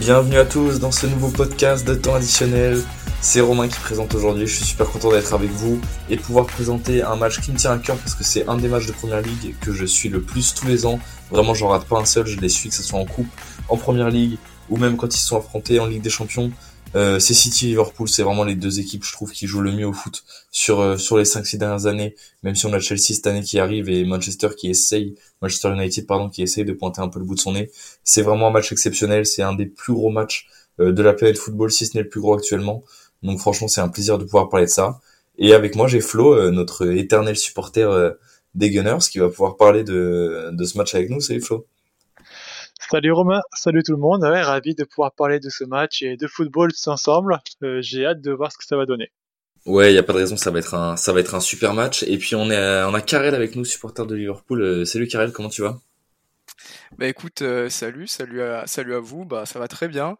Bienvenue à tous dans ce nouveau podcast de temps additionnel. C'est Romain qui présente aujourd'hui. Je suis super content d'être avec vous et pouvoir présenter un match qui me tient à cœur parce que c'est un des matchs de première ligue que je suis le plus tous les ans. Vraiment, j'en rate pas un seul. Je les suis, que ce soit en coupe, en première ligue ou même quand ils sont affrontés en Ligue des Champions. Euh, c'est City Liverpool, c'est vraiment les deux équipes, je trouve, qui jouent le mieux au foot sur euh, sur les 5-6 dernières années. Même si on a Chelsea cette année qui arrive et Manchester qui essaye, Manchester United pardon, qui essaye de pointer un peu le bout de son nez. C'est vraiment un match exceptionnel. C'est un des plus gros matchs euh, de la planète football, si ce n'est le plus gros actuellement. Donc franchement, c'est un plaisir de pouvoir parler de ça. Et avec moi, j'ai Flo, notre éternel supporter des Gunners, qui va pouvoir parler de de ce match avec nous. Salut Flo. Salut Romain, salut tout le monde. ravi de pouvoir parler de ce match et de football tous ensemble. Euh, j'ai hâte de voir ce que ça va donner. Ouais, il y a pas de raison, ça va être un ça va être un super match et puis on est on a Karel avec nous supporter de Liverpool. Euh, salut Karel, comment tu vas? Bah écoute, euh, salut, salut à salut à vous. Bah ça va très bien.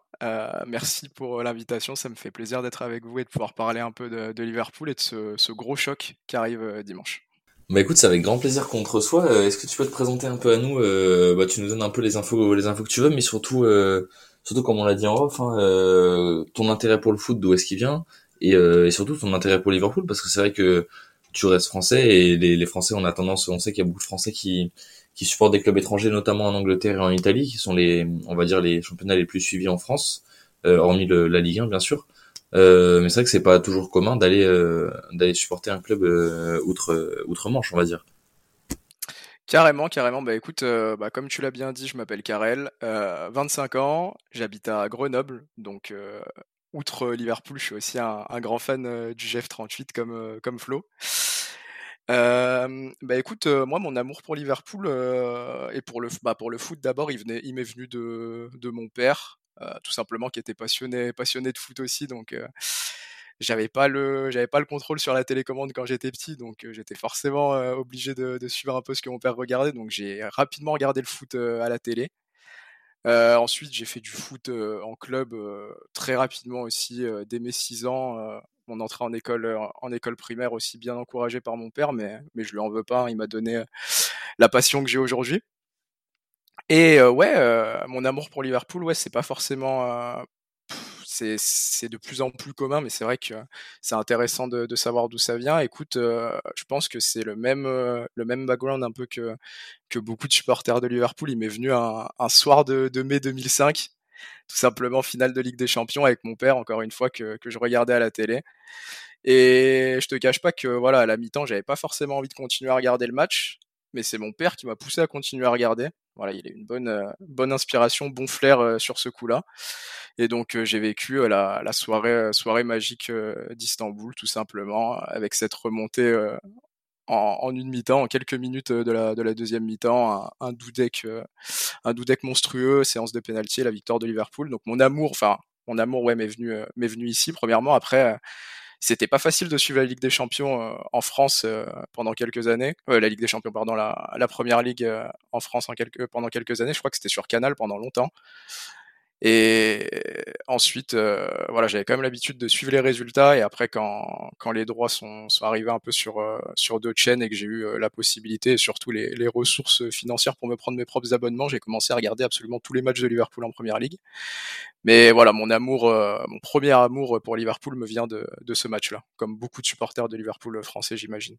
merci pour l'invitation, ça me fait plaisir d'être avec vous et de pouvoir parler un peu de, Liverpool et de ce, ce gros choc qui arrive dimanche. Bah écoute, c'est avec grand plaisir qu'on te reçoit. Euh, est-ce que tu peux te présenter un peu à nous euh, Bah tu nous donnes un peu les infos, les infos que tu veux, mais surtout, euh, surtout comme on l'a dit en off, hein, euh, ton intérêt pour le foot, d'où est-ce qu'il vient, et, et, surtout ton intérêt pour Liverpool, parce que c'est vrai que tu restes français et les, les Français, on a tendance, on sait qu'il y a beaucoup de Français qui qui supportent des clubs étrangers, notamment en Angleterre et en Italie, qui sont les, on va dire les championnats les plus suivis en France, hormis la Ligue 1 bien sûr. Euh, mais c'est vrai que c'est pas toujours commun d'aller euh, d'aller supporter un club euh, outre outre Manche, on va dire. Carrément, carrément. Bah écoute, bah, comme tu l'as bien dit, je m'appelle Karel, 25 ans, j'habite à Grenoble, donc outre Liverpool, je suis aussi un, grand fan du GF38 comme comme Flo. bah écoute, moi mon amour pour Liverpool et pour le bah, pour le foot d'abord, il il m'est venu de de mon père. Euh, tout simplement qui était passionné passionné de foot aussi. Donc euh, j'avais pas le j'avais pas le contrôle sur la télécommande quand j'étais petit. Donc euh, j'étais forcément obligé de, suivre un peu ce que mon père regardait. Donc j'ai rapidement regardé le foot à la télé. Ensuite j'ai fait du foot en club très rapidement aussi dès mes 6 ans mon entrée en école en école primaire aussi bien encouragé par mon père. Mais mais je lui en veux pas hein, il m'a donné la passion que j'ai aujourd'hui et euh, ouais, euh, mon amour pour Liverpool, ouais, c'est pas forcément euh, c'est de plus en plus commun, mais c'est vrai que c'est intéressant de, de savoir d'où ça vient. Écoute, je pense que c'est le même le même background un peu que que beaucoup de supporters de Liverpool. Il m'est venu un, soir de, de, mai 2005, tout simplement finale de Ligue des Champions avec mon père, encore une fois que, que je regardais à la télé. Et je te cache pas que voilà, à la mi-temps, j'avais pas forcément envie de continuer à regarder le match, mais c'est mon père qui m'a poussé à continuer à regarder. Voilà, il a une bonne, euh, bonne inspiration, bon flair euh, sur ce coup-là. Et donc euh, j'ai vécu la, soirée, soirée magique d'Istanbul, tout simplement, avec cette remontée en, une mi-temps, en quelques minutes de la, de la deuxième mi-temps, un, un un monstrueux, séance de pénalty, la victoire de Liverpool. Donc mon amour, enfin mon amour, ouais, m'est venu, m'est venu ici. Premièrement, après c'était pas facile de suivre la Ligue des Champions euh, en France euh, pendant quelques années. Euh, la Ligue des Champions, pardon, la, première ligue en France en quelques, pendant quelques années. Je crois que c'était sur Canal pendant longtemps. Et ensuite, euh, voilà, j'avais quand même l'habitude de suivre les résultats. Et après, quand, quand les droits sont, sont arrivés un peu sur, euh, sur d'autres chaînes et que j'ai eu euh, la possibilité et surtout les, les ressources financières pour me prendre mes propres abonnements, j'ai commencé à regarder absolument tous les matchs de Liverpool en première ligue. Mais voilà, mon amour, mon premier amour pour Liverpool me vient de, de ce match-là, comme beaucoup de supporters de Liverpool français, j'imagine.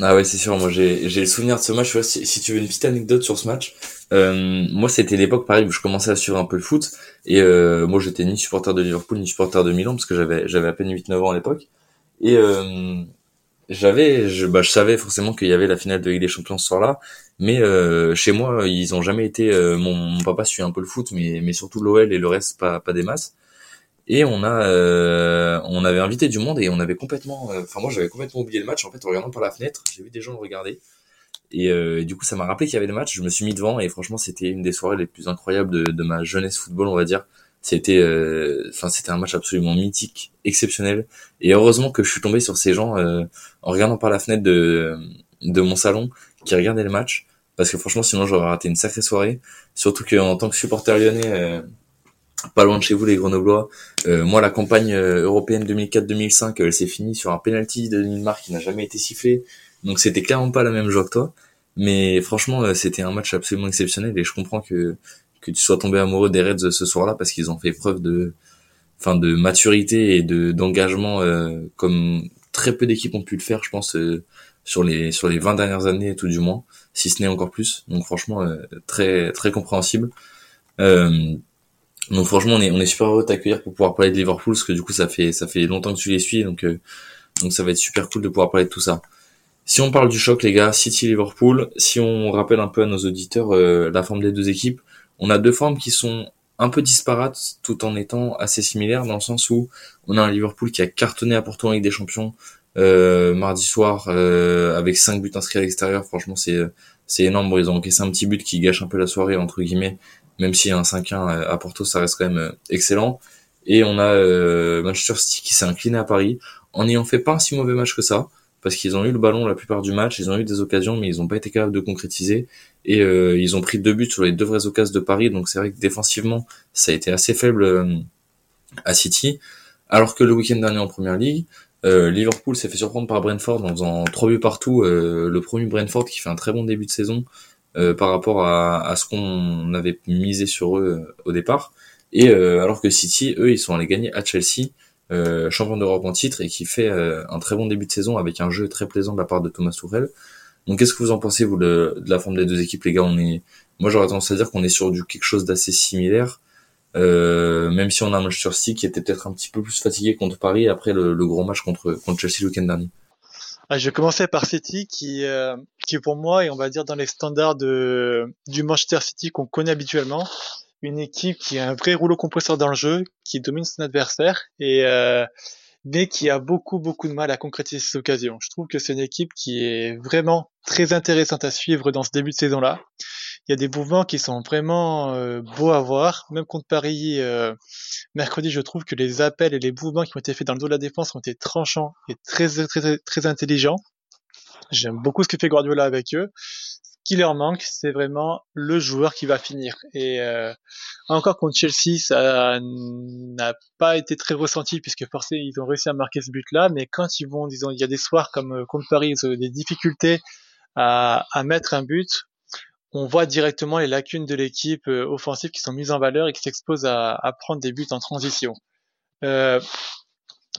Ah ouais, c'est sûr. Moi, j'ai le souvenir de ce match. si, si, tu veux une petite anecdote sur ce match, euh, moi, c'était l'époque pareil où je commençais à suivre un peu le foot. Et euh, moi, j'étais ni supporter de Liverpool ni supporter de Milan parce que j'avais j'avais à peine 8-9 ans à l'époque. Et euh, j'avais, je, bah, je savais forcément qu'il y avait la finale de Ligue des Champions ce soir-là. Mais euh, chez moi, ils ont jamais été. Euh, mon, mon, papa suit un peu le foot, mais mais surtout l'OL et le reste pas pas des masses et on a euh, on avait invité du monde et on avait complètement euh, enfin moi j'avais complètement oublié le match. En fait en regardant par la fenêtre j'ai vu des gens le regarder. Et, euh, du coup ça m'a rappelé qu'il y avait le match. Je me suis mis devant et franchement c'était une des soirées les plus incroyables de, de ma jeunesse football on va dire. C'était euh, enfin c'était un match absolument mythique exceptionnel. Et heureusement que je suis tombé sur ces gens en regardant par la fenêtre de de mon salon qui regardaient le match. Parce que franchement sinon j'aurais raté une sacrée soirée. Surtout qu'en tant que supporter lyonnais pas loin de chez vous les Grenoblois. Euh, moi, la campagne euh, européenne 2004-2005, elle s'est finie sur un penalty de Neymar qui n'a jamais été sifflé. Donc c'était clairement pas la même joie que toi. Mais franchement, euh, c'était un match absolument exceptionnel et je comprends que que tu sois tombé amoureux des Reds ce soir-là parce qu'ils ont fait preuve de, enfin, de maturité et de d'engagement comme très peu d'équipes ont pu le faire, je pense, sur les sur les 20 dernières années tout du moins, si ce n'est encore plus. Donc franchement, très très compréhensible. Euh, donc franchement, on est, on est super heureux de t'accueillir pour pouvoir parler de Liverpool, parce que du coup, ça fait, ça fait longtemps que tu les suis, donc, euh, donc ça va être super cool de pouvoir parler de tout ça. Si on parle du choc, les gars, City-Liverpool, si on rappelle un peu à nos auditeurs euh, la forme des deux équipes, on a deux formes qui sont un peu disparates tout en étant assez similaires dans le sens où on a un Liverpool qui a cartonné à Porto en Ligue des Champions euh, mardi soir avec cinq buts inscrits à l'extérieur. Franchement, c'est c'est énorme. Bon, ils ont encaissé un petit but qui gâche un peu la soirée entre guillemets, même si un 5-1 à Porto, ça reste quand même euh, excellent. Et on a euh, Manchester City qui s'est incliné à Paris en n'ayant fait pas un si mauvais match que ça, parce qu'ils ont eu le ballon la plupart du match, ils ont eu des occasions, mais ils n'ont pas été capables de concrétiser. Et euh, ils ont pris deux buts sur les deux vraies occasions de Paris, donc c'est vrai que défensivement, ça a été assez faible à City. Alors que le week-end dernier en Première Ligue, Liverpool s'est fait surprendre par Brentford en faisant trois buts partout. le premier Brentford qui fait un très bon début de saison euh, par rapport à, ce qu'on avait misé sur eux euh, au départ. Et euh, alors que City, eux, ils sont allés gagner à Chelsea, champion d'Europe en titre, et qui fait un très bon début de saison avec un jeu très plaisant de la part de Thomas Tuchel. Donc qu'est-ce que vous en pensez vous de, la forme des deux équipes les gars? On est, moi j'aurais tendance à dire qu'on est sur du quelque chose d'assez similaire, euh, même si on a un Manchester City qui était peut-être un petit peu plus fatigué contre Paris après le, le gros match contre contre Chelsea le week-end dernier. Ah, je commencer par City qui, euh, qui pour moi, et on va dire dans les standards de, du Manchester City qu'on connaît habituellement, une équipe qui a un vrai rouleau compresseur dans le jeu, qui domine son adversaire, et euh, mais qui a beaucoup beaucoup de mal à concrétiser ses occasions. Je trouve que c'est une équipe qui est vraiment très intéressante à suivre dans ce début de saison-là il y a des mouvements qui sont vraiment euh, beaux à voir. Même contre Paris, euh, mercredi, je trouve que les appels et les mouvements qui ont été faits dans le dos de la défense ont été tranchants et très, très, très, intelligents. J'aime beaucoup ce que fait Guardiola avec eux. Ce qui leur manque, c'est vraiment le joueur qui va finir. Et euh, encore contre Chelsea, ça n'a pas été très ressenti puisque forcément ils ont réussi à marquer ce but-là. Mais quand ils vont, disons, il y a des soirs comme contre Paris, ils ont des difficultés à, à mettre un but on voit directement les lacunes de l'équipe euh, offensive qui sont mises en valeur et qui s'exposent à, prendre des buts en transition. Euh,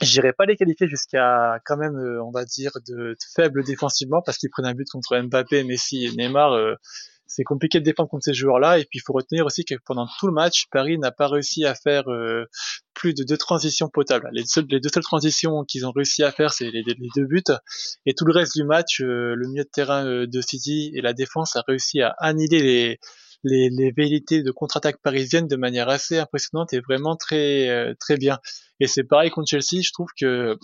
J'irai pas les qualifier jusqu'à quand même, euh, on va dire, de, faibles défensivement parce qu'ils prennent un but contre Mbappé, Messi et Neymar. Euh, c'est compliqué de défendre contre ces joueurs-là. Et puis il faut retenir aussi que pendant tout le match, Paris n'a pas réussi à faire euh, plus de deux transitions potables. Les, les deux seules transitions qu'ils ont réussi à faire, c'est les, deux buts. Et tout le reste du match, euh, le milieu de terrain euh, de City et la défense a réussi à annihiler les, les, les velléités de contre-attaque parisienne de manière assez impressionnante et vraiment très très bien. Et c'est pareil contre Chelsea. Je trouve que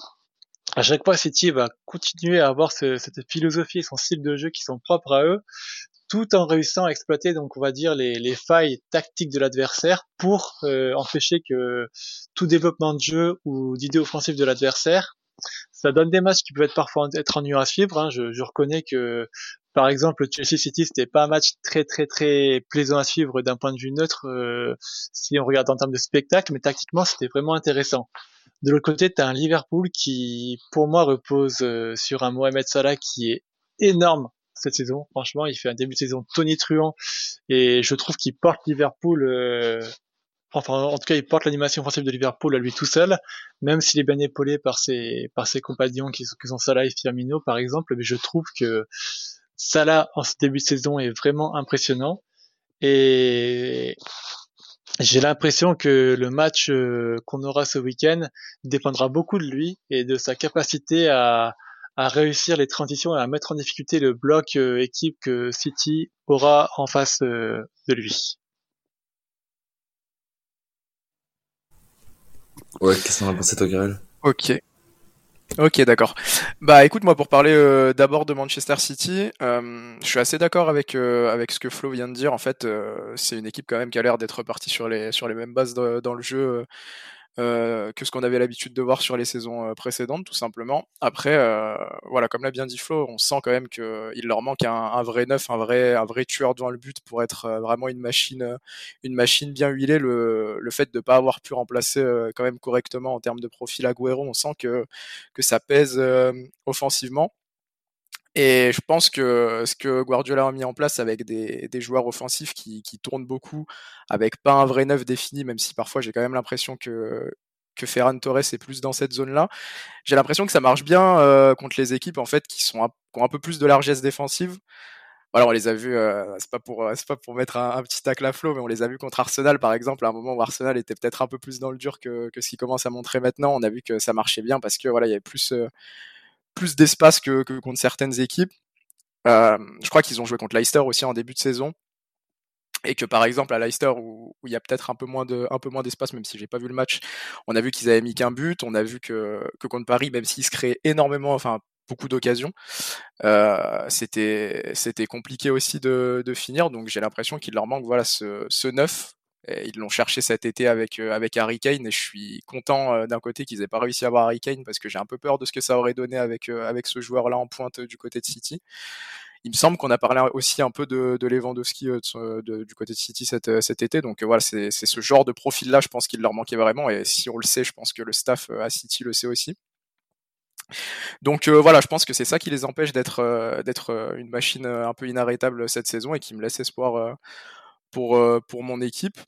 à chaque fois, City va continuer à avoir cette philosophie et son style de jeu qui sont propres à eux, tout en réussissant à exploiter donc on va dire les, les failles tactiques de l'adversaire pour euh, empêcher que tout développement de jeu ou d'idée offensive de l'adversaire ça donne des matchs qui peuvent être parfois être ennuyeux à suivre hein. je, reconnais que par exemple Chelsea City c'était pas un match très très très plaisant à suivre d'un point de vue neutre euh, si on regarde en termes de spectacle mais tactiquement c'était vraiment intéressant de l'autre côté tu as un Liverpool qui pour moi repose euh, sur un Mohamed Salah qui est énorme cette saison. Franchement, il fait un début de saison tonitruant et je trouve qu'il porte Liverpool. Euh, enfin, en tout cas, il porte l'animation offensive de Liverpool à lui tout seul, même s'il est bien épaulé par ses par ses compagnons qui sont, qui sont Salah et Firmino par exemple. Mais je trouve que Salah en ce début de saison est vraiment impressionnant et j'ai l'impression que le match euh, qu'on aura ce week-end dépendra beaucoup de lui et de sa capacité à, à réussir les transitions et à mettre en difficulté le bloc euh, équipe que City aura en face euh, de lui. Ouais, qu'est-ce qu'on a pensé toi, Ok. Ok, d'accord. Bah écoute, moi pour parler euh, d'abord de Manchester City, je suis assez d'accord avec avec ce que Flo vient de dire. En fait, c'est une équipe quand même qui a l'air d'être partie sur les sur les mêmes bases dans le jeu euh, que ce qu'on avait l'habitude de voir sur les saisons euh, précédentes, tout simplement. Après, euh, voilà, comme l'a bien dit Flo, on sent quand même qu'il leur manque un, vrai neuf, un vrai, un vrai tueur devant le but pour être vraiment une machine, une machine bien huilée. Le, le fait de ne pas avoir pu remplacer quand même correctement en termes de profil Agüero, on sent que, que ça pèse offensivement. Et je pense que ce que Guardiola a mis en place avec des, joueurs offensifs qui, tournent beaucoup, avec pas un vrai neuf défini, même si parfois j'ai quand même l'impression que, que Ferran Torres est plus dans cette zone-là. J'ai l'impression que ça marche bien euh, contre les équipes en fait qui sont qui ont un peu plus de largesse défensive. Voilà, on les a vus, euh, c'est pas pour c'est pas pour mettre un, petit tacle à flot, mais on les a vus contre Arsenal par exemple, à un moment où Arsenal était peut-être un peu plus dans le dur que, que ce qu'il commence à montrer maintenant. On a vu que ça marchait bien parce que voilà, il y avait plus euh, plus d'espace que, que, contre certaines équipes. Euh, je crois qu'ils ont joué contre Leicester aussi en début de saison. Et que par exemple à Leicester où, il y a peut-être un peu moins d'espace, même si j'ai pas vu le match, on a vu qu'ils avaient mis qu'un but. On a vu que, que contre Paris, même s'ils se créaient énormément, enfin beaucoup d'occasions, euh, c'était compliqué aussi de, de finir. Donc j'ai l'impression qu'il leur manque voilà ce, ce neuf ils l'ont cherché cet été avec euh, avec Harry Kane et je suis content euh, d'un côté qu'ils aient pas réussi à avoir Harry Kane parce que j'ai un peu peur de ce que ça aurait donné avec euh, avec ce joueur là en pointe du côté de City. Il me semble qu'on a parlé aussi un peu de, de Lewandowski de, du côté de City cet, cet été. Donc voilà, c'est ce genre de profil-là, je pense qu'il leur manquait vraiment. Et si on le sait, je pense que le staff à City le sait aussi. Donc voilà, je pense que c'est ça qui les empêche d'être d'être une machine un peu inarrêtable cette saison et qui me laisse espoir pour pour mon équipe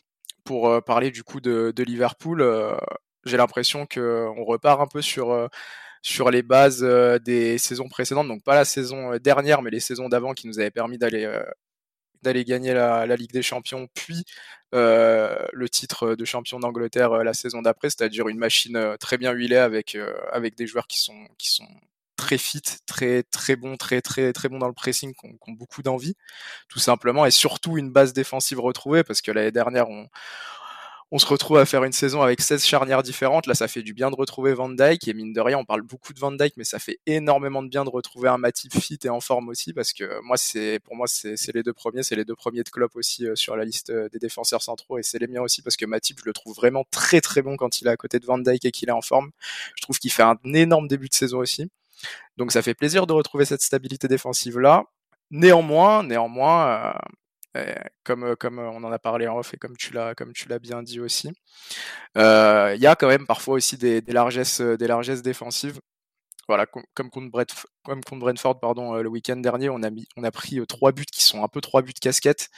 pour euh, parler du coup de, Liverpool, euh, j'ai l'impression que on repart un peu sur euh, sur les bases des saisons précédentes, donc pas la saison dernière, mais les saisons d'avant qui nous avaient permis d'aller d'aller gagner la, Ligue des Champions, puis euh, le titre de champion d'Angleterre la saison d'après, c'est-à-dire une machine très bien huilée avec avec des joueurs qui sont qui sont très fit, très très bon, très très très bon dans le pressing, qui ont, beaucoup d'envie, tout simplement, et surtout une base défensive retrouvée, parce que l'année dernière on on se retrouve à faire une saison avec 16 charnières différentes. Là, ça fait du bien de retrouver Van Dyke. Et mine de rien, on parle beaucoup de Van Dyke, mais ça fait énormément de bien de retrouver un Matip fit et en forme aussi, parce que moi, c'est pour moi, c'est les deux premiers, c'est les deux premiers de Klopp aussi euh, sur la liste euh, des défenseurs centraux, et c'est les miens aussi, parce que Matip, je le trouve vraiment très très bon quand il est à côté de Van Dyke et qu'il est en forme. Je trouve qu'il fait un énorme début de saison aussi. Donc ça fait plaisir de retrouver cette stabilité défensive là. Néanmoins, néanmoins, euh, comme comme on en a parlé en off et comme tu l'as comme tu l'as bien dit aussi, euh, il y a quand même parfois aussi des, largesses des largesses défensives. Voilà, comme contre, Brentford, comme contre Brentford pardon, le week-end dernier, on a mis, on a pris trois buts qui sont un peu trois buts casquettes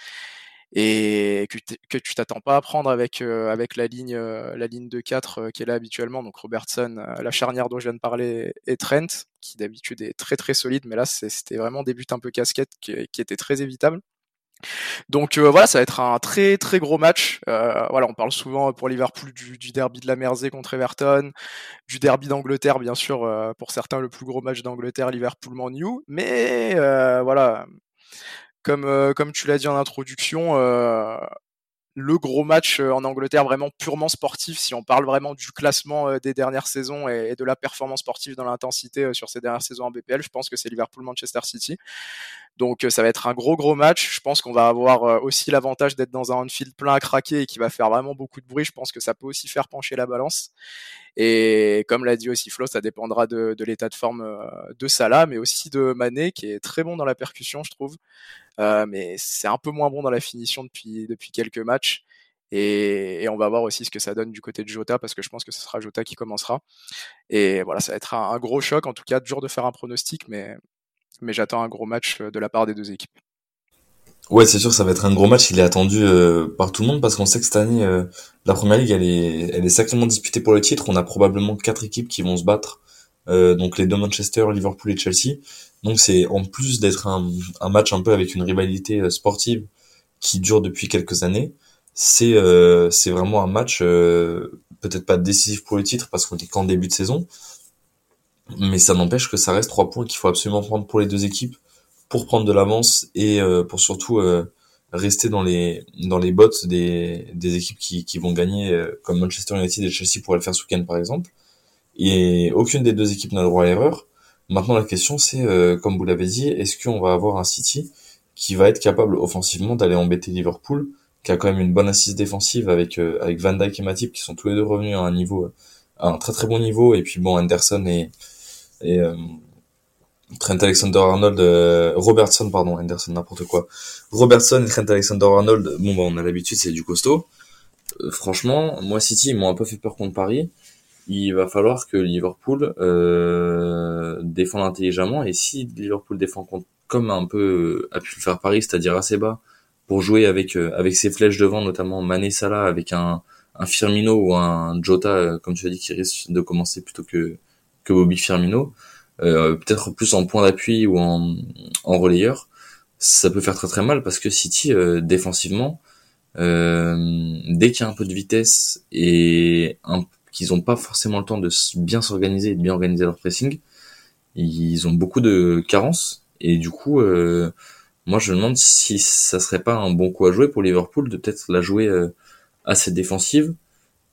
et que, tu t'attends pas à prendre avec euh, avec la ligne euh, la ligne de 4 euh, qui là habituellement. Donc Robertson la charnière dont je viens de parler et Trent qui d'habitude est très très solide mais là c'était vraiment des buts un peu casquettes qui, qui étaient très évitables. Donc voilà, ça va être un très très gros match. Euh, voilà, on parle souvent pour Liverpool du, derby de la Mersey contre Everton, du derby d'Angleterre bien sûr pour certains le plus gros match d'Angleterre Liverpool-Man New, mais voilà, comme, euh, comme tu l'as dit en introduction, euh, le gros match euh, en Angleterre vraiment purement sportif, si on parle vraiment du classement des dernières saisons et, de la performance sportive dans l'intensité sur ces dernières saisons en BPL, je pense que c'est Liverpool-Manchester City. Donc ça va être un gros gros match. Je pense qu'on va avoir aussi l'avantage d'être dans un Anfield plein à craquer et qui va faire vraiment beaucoup de bruit. Je pense que ça peut aussi faire pencher la balance. Et comme l'a dit aussi Flo, ça dépendra de, l'état de forme de Salah, mais aussi de Mané qui est très bon dans la percussion, je trouve. Euh, mais c'est un peu moins bon dans la finition depuis, depuis quelques matchs. Et, et, on va voir aussi ce que ça donne du côté de Jota parce que je pense que ce sera Jota qui commencera. Et voilà, ça va être un, gros choc. En tout cas, dur de faire un pronostic, mais, mais j'attends un gros match de la part des deux équipes. Ouais, c'est sûr, ça va être un gros match. Il est attendu euh, par tout le monde parce qu'on sait que cette année, euh, la première ligue, elle est, elle est sacrément disputée pour le titre. On a probablement quatre équipes qui vont se battre. Euh, donc les deux Manchester, Liverpool et Chelsea. Donc c'est en plus d'être un, un, match un peu avec une rivalité euh, sportive qui dure depuis quelques années, c'est euh, c'est vraiment un match euh, peut-être pas décisif pour le titre parce qu'on est qu'en début de saison, mais ça n'empêche que ça reste trois points qu'il faut absolument prendre pour les deux équipes pour prendre de l'avance et euh, pour surtout rester dans les dans les bottes des, des équipes qui, qui vont gagner comme Manchester United et Chelsea pourraient le faire ce week-end par exemple. Et aucune des deux équipes n'a droit à l'erreur. Maintenant, la question, c'est, euh, comme vous l'avez dit, est-ce qu'on va avoir un City qui va être capable offensivement d'aller embêter Liverpool, qui a quand même une bonne assise défensive avec euh, avec Van Dijk et Matip qui sont tous les deux revenus à un niveau, à un très très bon niveau, et puis bon, Anderson et, et euh, Trent Alexander-Arnold, Robertson pardon, Anderson n'importe quoi, Robertson et Trent Alexander-Arnold, bon bah on a l'habitude, c'est du costaud. franchement, moi City ils m'ont un peu fait peur contre Paris. il va falloir que Liverpool euh, défende intelligemment. Et si Liverpool défend comme un peu a pu le faire Paris, c'est-à-dire assez bas, pour jouer avec euh, avec ses flèches devant, notamment Mané Salah, avec un, un Firmino ou un Jota, euh, comme tu as dit, qui risque de commencer plutôt que que Bobby Firmino, euh, peut-être plus en point d'appui ou en, en relayeur, ça peut faire très très mal parce que City euh, défensivement, dès qu'il y a un peu de vitesse et qu'ils n'ont pas forcément le temps de bien s'organiser et de bien organiser leur pressing, ils ont beaucoup de carences et du coup moi, je me demande si ça serait pas un bon coup à jouer pour Liverpool de peut-être la jouer euh, assez défensive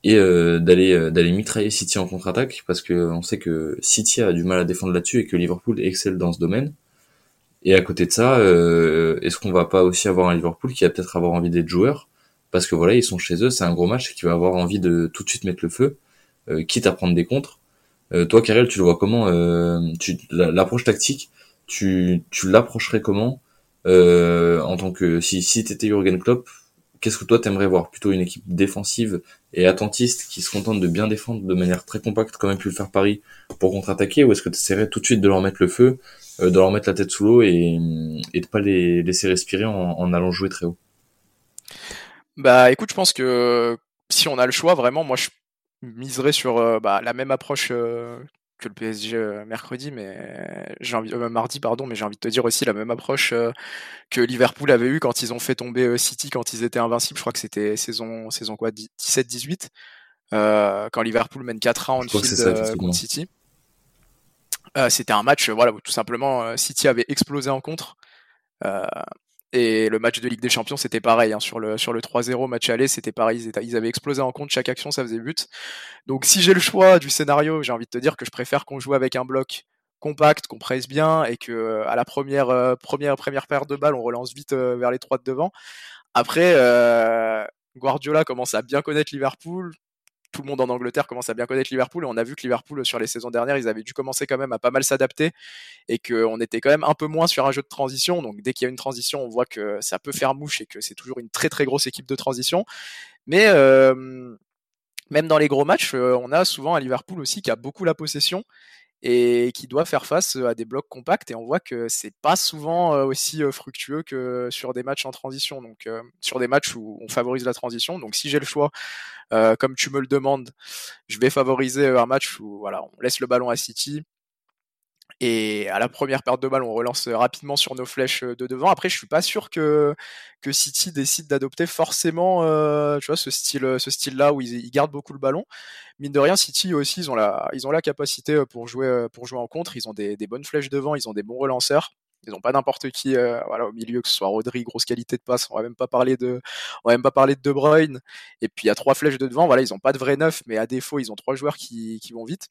et euh, d'aller euh, d'aller mitrailler City en contre-attaque parce que on sait que City a du mal à défendre là-dessus et que Liverpool excelle dans ce domaine. Et à côté de ça, est-ce qu'on va pas aussi avoir un Liverpool qui va peut-être avoir envie d'être joueur? Parce que voilà, ils sont chez eux, c'est un gros match et qui va avoir envie de tout de suite mettre le feu, quitte à prendre des contres. toi, Karel, tu le vois comment tu, L'approche tactique, tu, tu l'approcherais comment euh, en tant que si si t'étais Jurgen Klopp, qu'est-ce que toi t'aimerais voir? Plutôt une équipe défensive et attentiste qui se contente de bien défendre de manière très compacte comme a pu le faire Paris pour contre-attaquer ou est-ce que tu essaierais tout de suite de leur mettre le feu, euh, de leur mettre la tête sous l'eau et, et de pas les laisser respirer en, allant jouer très haut? Bah écoute, je pense que si on a le choix, vraiment, moi je miserais sur euh, bah, la même approche que le PSG euh, mercredi, mais j'ai envie, euh, mardi pardon, mais j'ai envie de te dire aussi la même approche euh, que Liverpool avait eu quand ils ont fait tomber City quand ils étaient invincibles. Je crois que c'était saison saison quoi 17-18 quand Liverpool mène 4 ans en field contre City. c'était un match voilà où tout simplement City avait explosé en contre. Et le match de Ligue des Champions, c'était pareil. Hein, sur le, sur le 3-0 match aller, c'était pareil. Ils, avaient explosé en compte. Chaque action, ça faisait but. Donc, si j'ai le choix du scénario, j'ai envie de te dire que je préfère qu'on joue avec un bloc compact, qu'on presse bien et que euh, à la première, euh, première paire de balles, on relance vite euh, vers les trois de devant. Après, Guardiola commence à bien connaître Liverpool tout le monde en Angleterre commence à bien connaître Liverpool et on a vu que Liverpool sur les saisons dernières ils avaient dû commencer quand même à pas mal s'adapter et qu'on était quand même un peu moins sur un jeu de transition. Donc dès qu'il y a une transition on voit que ça peut faire mouche et que c'est toujours une très très grosse équipe de transition. Mais euh, même dans les gros matchs euh, on a souvent à Liverpool aussi qui a beaucoup la possession et qui doit faire face à des blocs compacts. Et on voit que c'est pas souvent euh, aussi fructueux que sur des matchs en transition. Donc sur des matchs où on favorise la transition. Donc si j'ai le choix euh, comme tu me le demandes, je vais favoriser un match où voilà, on laisse le ballon à City. Et à la première perte de balle, on relance rapidement sur nos flèches de devant. Après, je suis pas sûr que, que City décide d'adopter forcément, euh, tu vois, ce style, ce style-là où ils, gardent beaucoup le ballon. Mine de rien, City aussi, ils ont la, ils ont la capacité pour jouer, pour jouer en contre. Ils ont des, des bonnes flèches devant, ils ont des bons relanceurs. Ils n'ont pas n'importe qui euh, voilà, au milieu, que ce soit Rodri, grosse qualité de passe. On va même pas parler de, on va même pas parler de De Bruyne. Et puis il y a trois flèches de devant. Voilà, ils n'ont pas de vrai neuf, mais à défaut, ils ont trois joueurs qui, qui vont vite.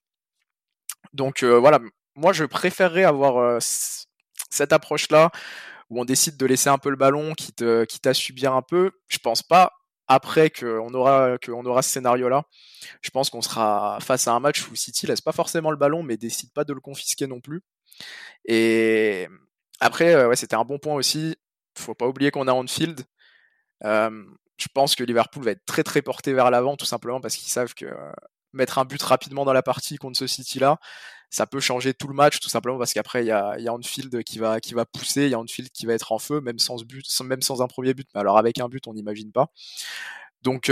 Donc euh, voilà, moi je préférerais avoir cette approche-là où on décide de laisser un peu le ballon, quitte, quitte à subir un peu. Je pense pas après qu'on aura, aura ce scénario-là. Je pense qu'on sera face à un match où City laisse pas forcément le ballon, mais décide pas de le confisquer non plus. Et après, c'était un bon point aussi. Faut pas oublier qu'on a Anfield. Euh, je pense que Liverpool va être très très porté vers l'avant, tout simplement parce qu'ils savent que mettre un but rapidement dans la partie contre ce City-là, ça peut changer tout le match, tout simplement parce qu'après il y a, y a Anfield qui va qui va pousser, il y a Anfield qui va être en feu, même sans but, même sans un premier but. Mais alors avec un but, on n'imagine pas. Donc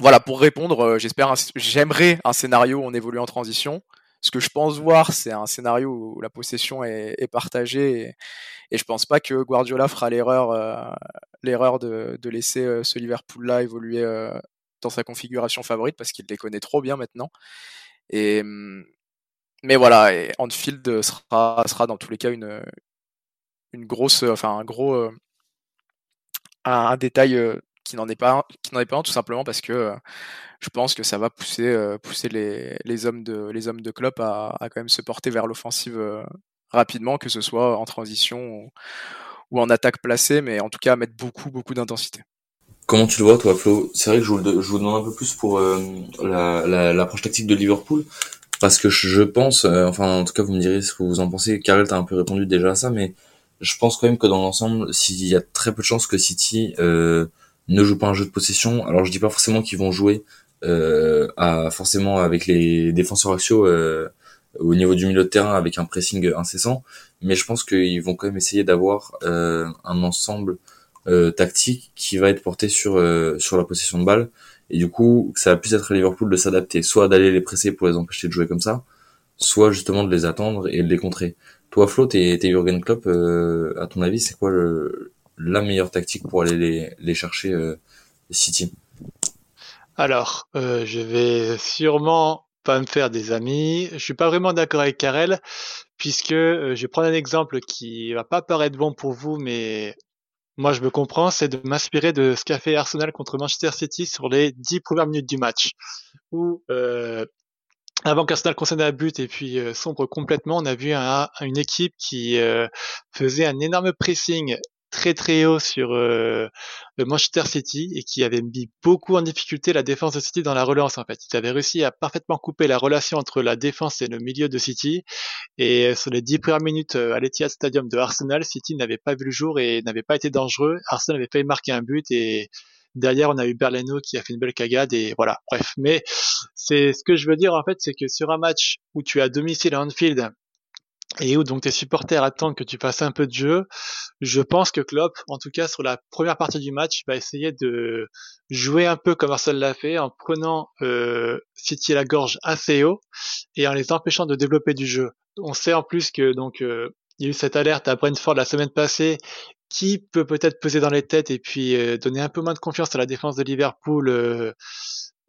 voilà, pour répondre, j'espère, j'aimerais un scénario où on évolue en transition. Ce que je pense voir, c'est un scénario où la possession est, partagée et, et, je pense pas que Guardiola fera l'erreur, euh, l'erreur de, laisser euh, ce Liverpool-là évoluer euh, dans sa configuration favorite parce qu'il les connaît trop bien maintenant. Et hum, mais voilà, Anfield sera, sera dans tous les cas une, une grosse, enfin un gros, un, détail qui n'en est pas, qui n'en est pas un tout simplement parce que je pense que ça va pousser, euh, pousser les, les, hommes de, les hommes de Klopp à, quand même se porter vers l'offensive euh, rapidement, que ce soit en transition ou, en attaque placée, mais en tout cas à mettre beaucoup, beaucoup d'intensité. Comment tu le vois, toi, Flo? C'est vrai que je vous, je vous demande un peu plus pour euh, la l'approche tactique de Liverpool, parce que je pense, enfin, en tout cas, vous me direz ce que vous en pensez. Karel, t'as un peu répondu déjà à ça, mais je pense quand même que dans l'ensemble, s'il y a très peu de chances que City ne joue pas un jeu de possession, alors je dis pas forcément qu'ils vont jouer euh, à forcément avec les défenseurs axiaux euh, au niveau du milieu de terrain avec un pressing incessant, mais je pense qu'ils vont quand même essayer d'avoir euh, un ensemble euh, tactique qui va être porté sur sur la possession de balle et du coup ça va plus être à Liverpool de s'adapter, soit d'aller les presser pour les empêcher de jouer comme ça, soit justement de les attendre et de les contrer. Toi Flo, t'es Jurgen Klopp, à ton avis c'est quoi le, la meilleure tactique pour aller les, les chercher City? Alors, euh, je vais sûrement pas me faire des amis. Je suis pas vraiment d'accord avec Karel, puisque euh, je vais prendre un exemple qui va pas paraître bon pour vous, mais moi je me comprends, c'est de m'inspirer de ce qu'a fait Arsenal contre Manchester City sur les dix premières minutes du match, où euh, avant qu'Arsenal concède un but et puis sombre complètement, on a vu une équipe qui faisait un énorme pressing très très haut sur euh, Manchester City et qui avait mis beaucoup en difficulté la défense de City dans la relance en fait. Ils avaient réussi à parfaitement couper la relation entre la défense et le milieu de City et euh, sur les dix premières minutes euh, à l'Etihad Stadium de Arsenal, City n'avait pas vu le jour et n'avait pas été dangereux. Arsenal avait failli marquer un but et derrière on a eu Berleno qui a fait une belle cagade et voilà. Bref, mais c'est ce que je veux dire en fait, c'est que sur un match où tu as domicile à Anfield et où donc tes supporters attendent que tu fasses un peu de jeu, je pense que Klopp, en tout cas sur la première partie du match, va essayer de jouer un peu comme Arsenal l'a fait, en prenant euh, City la gorge assez haut et en les empêchant de développer du jeu. On sait en plus que donc euh, il y a eu cette alerte à Brentford la semaine passée qui peut peut-être peser dans les têtes et puis euh, donner un peu moins de confiance à la défense de Liverpool. Euh,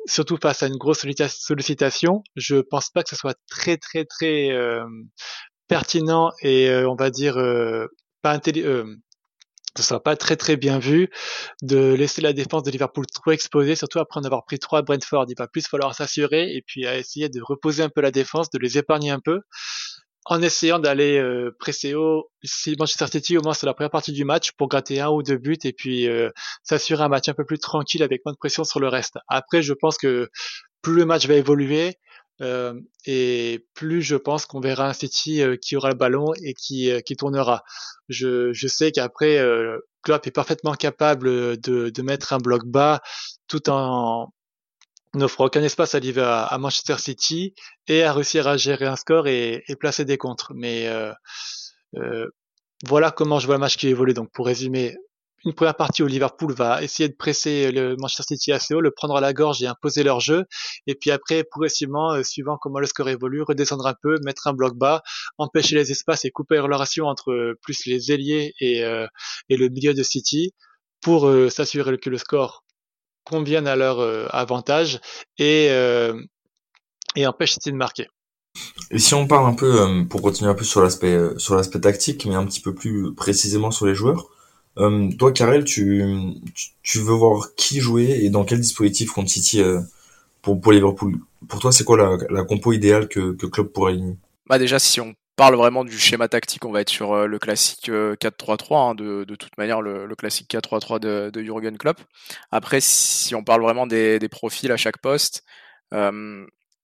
surtout face à une grosse sollicitation, je pense pas que ce soit très très très pertinent et euh, on va dire euh, pas euh, ce sera pas très très bien vu de laisser la défense de Liverpool trop exposée, surtout après en avoir pris trois Brentford. Il va plus falloir s'assurer et puis à essayer de reposer un peu la défense, de les épargner un peu, en essayant d'aller euh, presser haut si Manchester City au moins sur la première partie du match pour gratter un ou deux buts et puis s'assurer un match un peu plus tranquille avec moins de pression sur le reste. Après, je pense que plus le match va évoluer, euh, et plus je pense qu'on verra un City euh, qui aura le ballon et qui, euh, qui tournera. Je, je sais qu'après, Klopp est parfaitement capable de, de mettre un bloc bas tout en n'offrant aucun espace à, à Manchester City et à réussir à gérer un score et, et placer des contres. Mais voilà comment je vois le match qui évolue. Donc pour résumer, une première partie où Liverpool va essayer de presser le Manchester City assez haut, le prendre à la gorge et imposer leur jeu. Et puis après, progressivement, euh, suivant comment le score évolue, redescendre un peu, mettre un bloc bas, empêcher les espaces et couper la relation entre euh, plus les ailiers et, euh, et le milieu de City pour s'assurer que le score convienne à leur avantage et, et empêche City de marquer. Et si on parle un peu, pour continuer un peu sur l'aspect sur l'aspect tactique, mais un petit peu plus précisément sur les joueurs, euh, toi, Karel, tu, tu veux voir qui jouer et dans quel dispositif contre City euh, pour, pour Liverpool? Pour toi, c'est quoi la, la compo idéale que, que Klopp pourrait aligner Bah déjà, si on parle vraiment du schéma tactique, on va être sur euh, le classique 4-3-3, hein, de, de, toute manière le, le classique 4-3-3 de, de Jurgen Klopp. Après, si on parle vraiment des, des profils à chaque poste,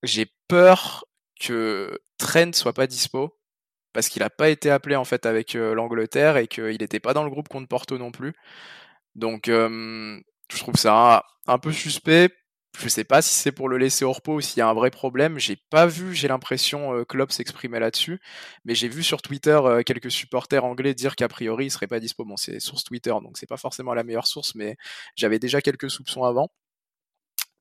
j'ai peur que Trent soit pas dispo parce qu'il n'a pas été appelé en fait avec euh, l'Angleterre et qu'il n'était pas dans le groupe contre Porto non plus. Donc je trouve ça un, peu suspect. Je sais pas si c'est pour le laisser au repos ou s'il y a un vrai problème. J'ai pas vu, j'ai l'impression, euh, Klopp s'exprimer là-dessus. Mais j'ai vu sur Twitter euh, quelques supporters anglais dire qu'a priori il serait pas dispo. Bon, c'est source Twitter, donc c'est pas forcément la meilleure source, mais j'avais déjà quelques soupçons avant.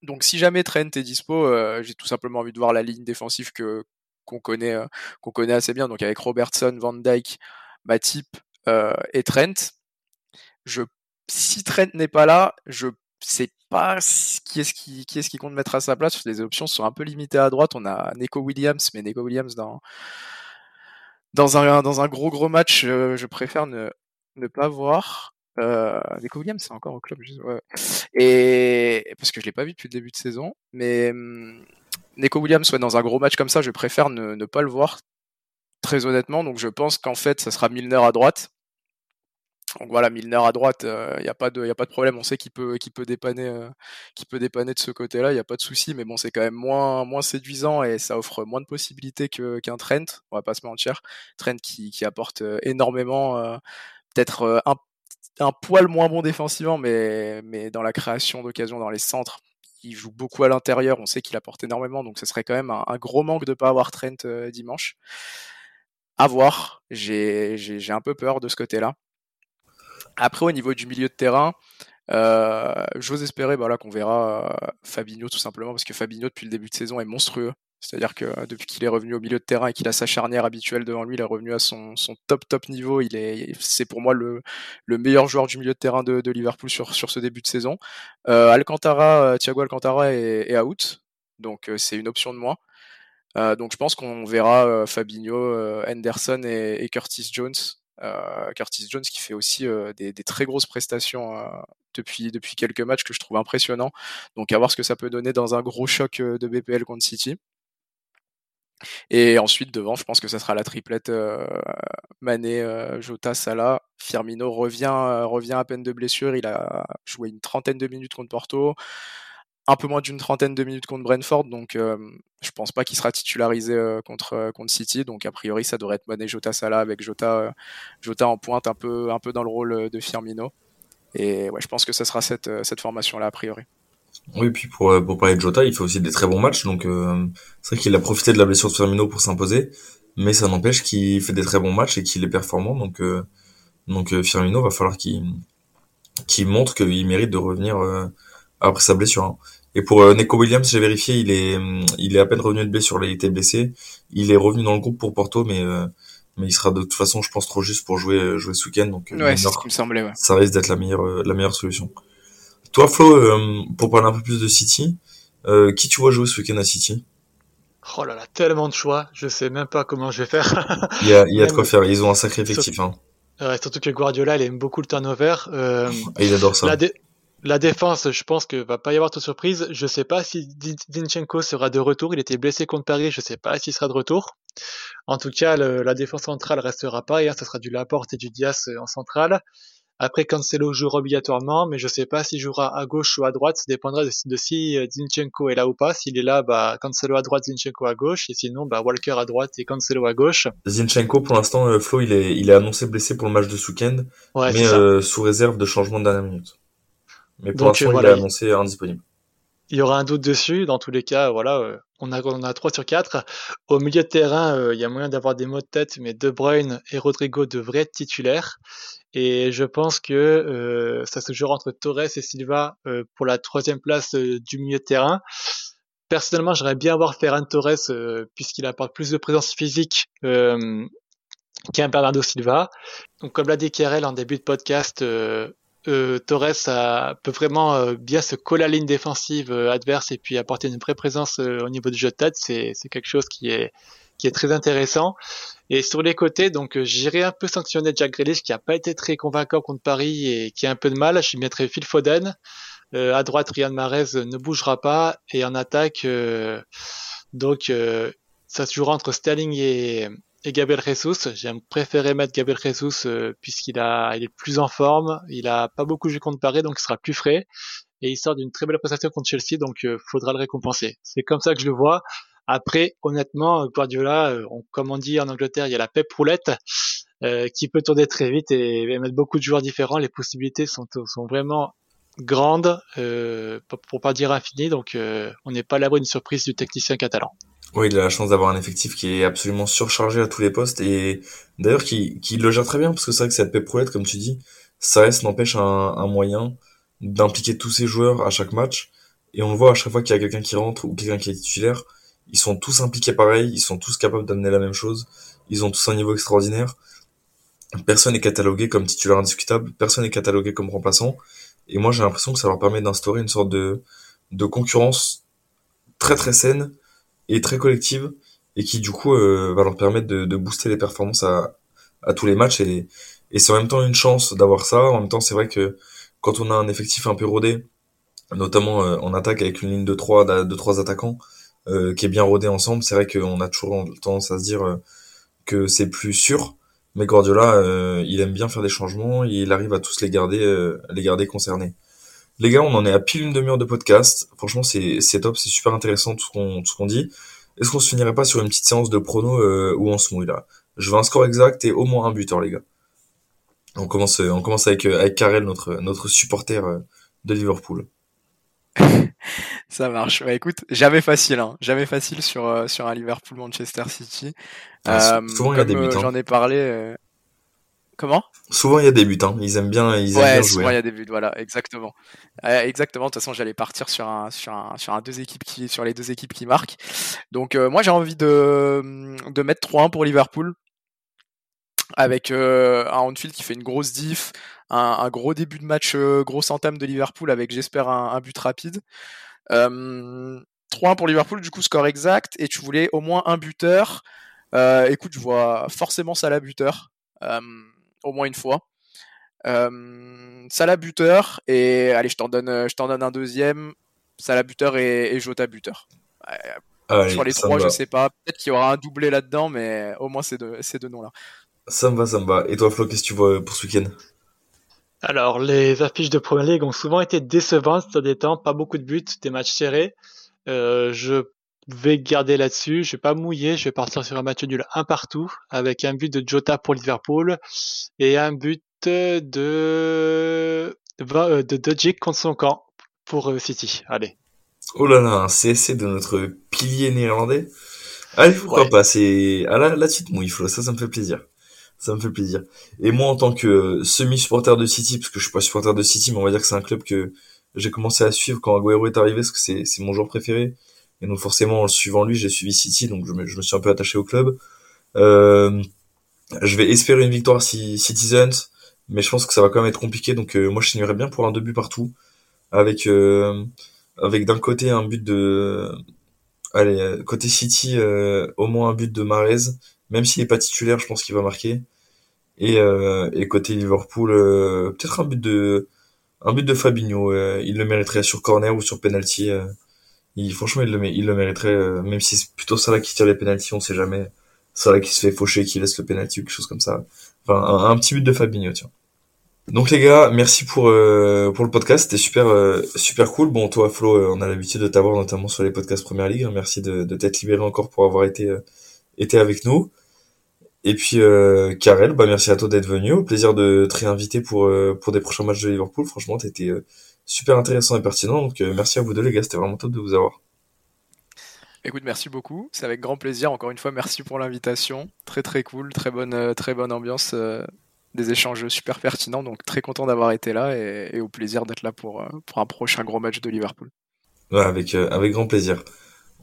Donc si jamais Trent est dispo, j'ai tout simplement envie de voir la ligne défensive que qu'on connaît, euh, qu'on connaît assez bien, donc avec Robertson, Van Dyke, Matip euh, et Trent. Si Trent n'est pas là, je sais pas qui est-ce qui, compte mettre à sa place. Les options sont un peu limitées à droite. On a Neko Williams, mais Neko Williams dans, dans, un, gros gros match, euh, je préfère ne, pas voir. Euh, Neko Williams, c'est encore au club. Et parce que je l'ai pas vu depuis le début de saison, mais hum, Neko Williams soit dans un gros match comme ça, je préfère ne, pas le voir, très honnêtement. Donc je pense qu'en fait, ça sera Milner à droite. Donc voilà, Milner à droite, il euh, n'y a, pas de, problème. On sait qu'il peut, dépanner, euh, peut dépanner de ce côté-là, il n'y a pas de souci. Mais bon, c'est quand même moins, séduisant et ça offre moins de possibilités qu'un Trent. On va pas se mentir. Trent qui, apporte euh, énormément, peut-être un, poil moins bon défensivement, mais, mais dans la création d'occasions, dans les centres, il joue beaucoup à l'intérieur, on sait qu'il apporte énormément, donc ce serait quand même un, gros manque de pas avoir Trent euh, dimanche. À voir, j'ai un peu peur de ce côté-là. Après, au niveau du milieu de terrain, euh, j'ose espérer bah, qu'on verra Fabinho tout simplement, parce que Fabinho, depuis le début de saison, est monstrueux. C'est-à-dire que euh, depuis qu'il est revenu au milieu de terrain et qu'il a sa charnière habituelle devant lui, il est revenu à son, top top niveau. Il est, c'est pour moi le, meilleur joueur du milieu de terrain de, Liverpool sur, sur ce début de saison. Euh, Alcantara, euh, Thiago Alcantara est, out, donc c'est une option de moins. donc je pense qu'on verra Fabinho, Henderson et, Curtis Jones. Curtis Jones qui fait aussi des, très grosses prestations depuis, depuis quelques matchs que je trouve impressionnants. Donc à voir ce que ça peut donner dans un gros choc de BPL contre City. Et ensuite, devant, je pense que ça sera la triplette euh, Mané, euh, Jota, Salah. Firmino revient, euh, revient à peine de blessure. Il a joué une trentaine de minutes contre Porto, un peu moins d'une trentaine de minutes contre Brentford. Donc, je pense pas qu'il sera titularisé contre, contre City. Donc, a priori, ça devrait être Mané, Jota, Salah avec Jota, Jota en pointe, un peu, un peu dans le rôle de Firmino. Et ouais, je pense que ça sera cette, cette formation-là, a priori. Oui, puis pour, euh, pour parler de Jota, il fait aussi des très bons matchs, donc euh, c'est vrai qu'il a profité de la blessure de Firmino pour s'imposer, mais ça n'empêche qu'il fait des très bons matchs et qu'il est performant, donc euh, donc euh, Firmino va falloir qu'il qu'il montre qu'il mérite de revenir après sa blessure. Hein. Et pour Neko Williams, j'ai vérifié, il est il est à peine revenu de blessure, il été blessé, il est revenu dans le groupe pour Porto, mais mais il sera de toute façon, je pense, trop juste pour jouer jouer ce week-end, donc ouais, c'est ce qui me semblait, ouais. ça risque d'être la meilleure la meilleure solution. Toi, Flo, euh, pour parler un peu plus de City, euh, qui tu vois jouer ce week-end à City? Oh là là, tellement de choix, je sais même pas comment je vais faire. il y a, il y a de quoi faire, ils ont un sacré effectif. Surtout, hein. surtout que Guardiola, il aime beaucoup le turnover. Euh, ah, il adore ça. La, défense, je pense que va pas y avoir de surprise. Je sais pas si Dinchenko sera de retour. Il était blessé contre Paris, je sais pas s'il sera de retour. En tout cas, la défense centrale restera pas. Et ce sera du Laporte et du Diaz en centrale. Après, Cancelo jouera obligatoirement, mais je sais pas s'il jouera à gauche ou à droite. Ça dépendra de, si euh, Zinchenko est là ou pas. S'il est là, bah, Cancelo à droite, Zinchenko à gauche. Et sinon, bah, Walker à droite et Cancelo à gauche. Zinchenko, pour l'instant, euh, Flo, il est, il est annoncé blessé pour le match de ce week-end. mais euh, sous réserve de changement de dernière minute. Mais pour l'instant, il est annoncé indisponible. Il y aura un doute dessus. Dans tous les cas, voilà, on a, on a 3 sur 4. Au milieu de terrain, il y a moyen d'avoir des mots de tête, mais De Bruyne et Rodrigo devraient être titulaires. Et je pense que euh, ça se jouera entre Torres et Silva euh, pour la troisième place euh, du milieu de terrain. Personnellement, j'aimerais bien voir Ferran Torres puisqu'il apporte plus de présence physique qu'un Bernardo Silva. Donc, comme l'a dit Kerel en début de podcast, Torres peut vraiment bien se coller à la ligne défensive adverse et puis apporter une vraie présence au niveau du jeu de tête. C'est quelque chose qui est qui est très intéressant. Et sur les côtés, donc euh, j'irai un peu sanctionner Jack Grealish qui a pas été très convaincant contre Paris et qui a un peu de mal. Je mettrai Phil Foden. Euh, à droite, Riyad Mahrez ne bougera pas. Et en attaque, euh, donc ça se jouera entre Sterling et, et Gabriel Jesus. J'aime préférer mettre Gabriel Jesus puisqu'il a, il est plus en forme. Il a pas beaucoup joué contre Paris, donc il sera plus frais. Et il sort d'une très belle prestation contre Chelsea, donc faudra le récompenser. C'est comme ça que je le vois. Après, honnêtement, Guardiola, euh, comme on dit en Angleterre, il y a la pep roulette euh, qui peut tourner très vite et, mettre beaucoup de joueurs différents. Les possibilités sont, sont vraiment grandes, euh, pour pas dire infinies. Donc, euh, on n'est pas à l'abri d'une surprise du technicien catalan. Oui, il a la chance d'avoir un effectif qui est absolument surchargé à tous les postes et d'ailleurs qui, qui le gère très bien parce que c'est vrai que cette pep roulette, comme tu dis, ça reste n'empêche un, un moyen d'impliquer tous ces joueurs à chaque match. Et on le voit à chaque fois qu'il y a quelqu'un qui rentre ou quelqu'un qui est titulaire, ils sont tous impliqués pareil, ils sont tous capables d'amener la même chose, ils ont tous un niveau extraordinaire. Personne n'est catalogué comme titulaire indiscutable, personne n'est catalogué comme remplaçant. Et moi, j'ai l'impression que ça leur permet d'instaurer une sorte de, de concurrence très très saine et très collective et qui du coup euh, va leur permettre de, de, booster les performances à, à tous les matchs et, et c'est en même temps une chance d'avoir ça. En même temps, c'est vrai que quand on a un effectif un peu rodé, notamment euh, en attaque avec une ligne de trois de trois attaquants, euh, qui est bien rodé ensemble. C'est vrai qu'on a toujours tendance à se dire euh, que c'est plus sûr, mais Guardiola, euh, il aime bien faire des changements, il arrive à tous les garder, les garder concernés. Les gars, on en est à pile une demi-heure de podcast. Franchement, c'est c'est top, c'est super intéressant tout ce qu'on tout ce qu'on dit. Est-ce qu'on se finirait pas sur une petite séance de prono où on se mouille là? Je veux un score exact et au moins un buteur, les gars. On commence on commence avec avec Karel, notre notre supporter de Liverpool. Ça marche. Bah, écoute, jamais facile, hein. jamais facile sur euh, sur un Liverpool Manchester City. Ah, souvent il y a des buts. J'en ai parlé. Comment? Souvent il y a des buts. Hein. Ils aiment bien, ils aiment ouais, bien souvent jouer. il y a des buts. Voilà, exactement. exactement. De toute façon, j'allais partir sur un sur un sur un deux équipes qui sur les deux équipes qui marquent. Donc moi j'ai envie de de mettre 3-1 pour Liverpool avec un Anfield qui fait une grosse diff, un, gros début de match, grosse entame de Liverpool avec j'espère un, but rapide. 3-1 pour Liverpool, du coup score exact, et tu voulais au moins un buteur. écoute, je vois forcément Salah buteur, au moins une fois. Salah buteur, et allez, je t'en donne, je t'en donne un deuxième. Salah buteur et, et Jota buteur. Sur les trois, je sais pas. Peut-être qu'il y aura un doublé là-dedans, mais au moins ces deux, ces deux noms-là. Ça me va, ça me va. Et toi, Flo, qu'est-ce que tu vois pour ce week-end? Alors, les affiches de Premier League ont souvent été décevantes sur des temps, pas beaucoup de buts, des matchs serrés. Euh, je vais garder là-dessus, je vais pas mouiller, je vais partir sur un match nul un partout, avec un but de Jota pour Liverpool et un but de de, de contre son camp pour euh, City. Allez. Oh là là, un CSC de notre pilier néerlandais. Allez, pourquoi pas, c'est, ah là, là, tu te mouilles, Flo, ça, ça me fait plaisir ça me fait plaisir. Et moi, en tant que semi-supporter de City, parce que je suis pas supporter de City, mais on va dire que c'est un club que j'ai commencé à suivre quand Aguero est arrivé, parce que c'est, c'est mon joueur préféré. Et donc forcément, en suivant lui, j'ai suivi City, donc je me, suis un peu attaché au club. Euh, je vais espérer une victoire si Citizens, mais je pense que ça va quand même être compliqué. Donc euh, moi, je signerais bien pour un deux buts partout, avec euh, avec d'un côté un but de, allez, côté City, euh, au moins un but de Marez même s'il est pas titulaire, je pense qu'il va marquer. Et, euh, et côté Liverpool, euh, peut-être un but de un but de Fabinho. Euh, il le mériterait sur corner ou sur penalty. Il, franchement, il le, mériterait. même si c'est plutôt Salah qui tire les penalties, on sait jamais. Salah qui se fait faucher, qui laisse le penalty ou quelque chose comme ça. Enfin, un, petit but de Fabinho, tiens. Donc les gars, merci pour pour le podcast, c'était super super cool. Bon toi Flo, on a l'habitude de t'avoir notamment sur les podcasts Première Ligue. Merci de, de t'être libéré encore pour avoir été été avec nous. Et puis euh, Karel, bah merci à toi d'être venu. Au plaisir de te réinviter pour euh, pour des prochains matchs de Liverpool. Franchement, t'étais euh, super intéressant et pertinent. Donc euh, merci à vous deux les gars, c'était vraiment top de vous avoir. Écoute, merci beaucoup. C'est avec grand plaisir. Encore une fois, merci pour l'invitation. Très très cool, très bonne très bonne ambiance, des échanges super pertinents. Donc très content d'avoir été là et, et au plaisir d'être là pour pour un prochain gros match de Liverpool. Ouais, avec avec grand plaisir.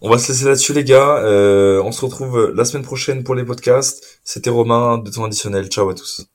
On va se laisser là-dessus les gars. Euh, on se retrouve la semaine prochaine pour les podcasts. C'était Romain de temps additionnel. Ciao à tous.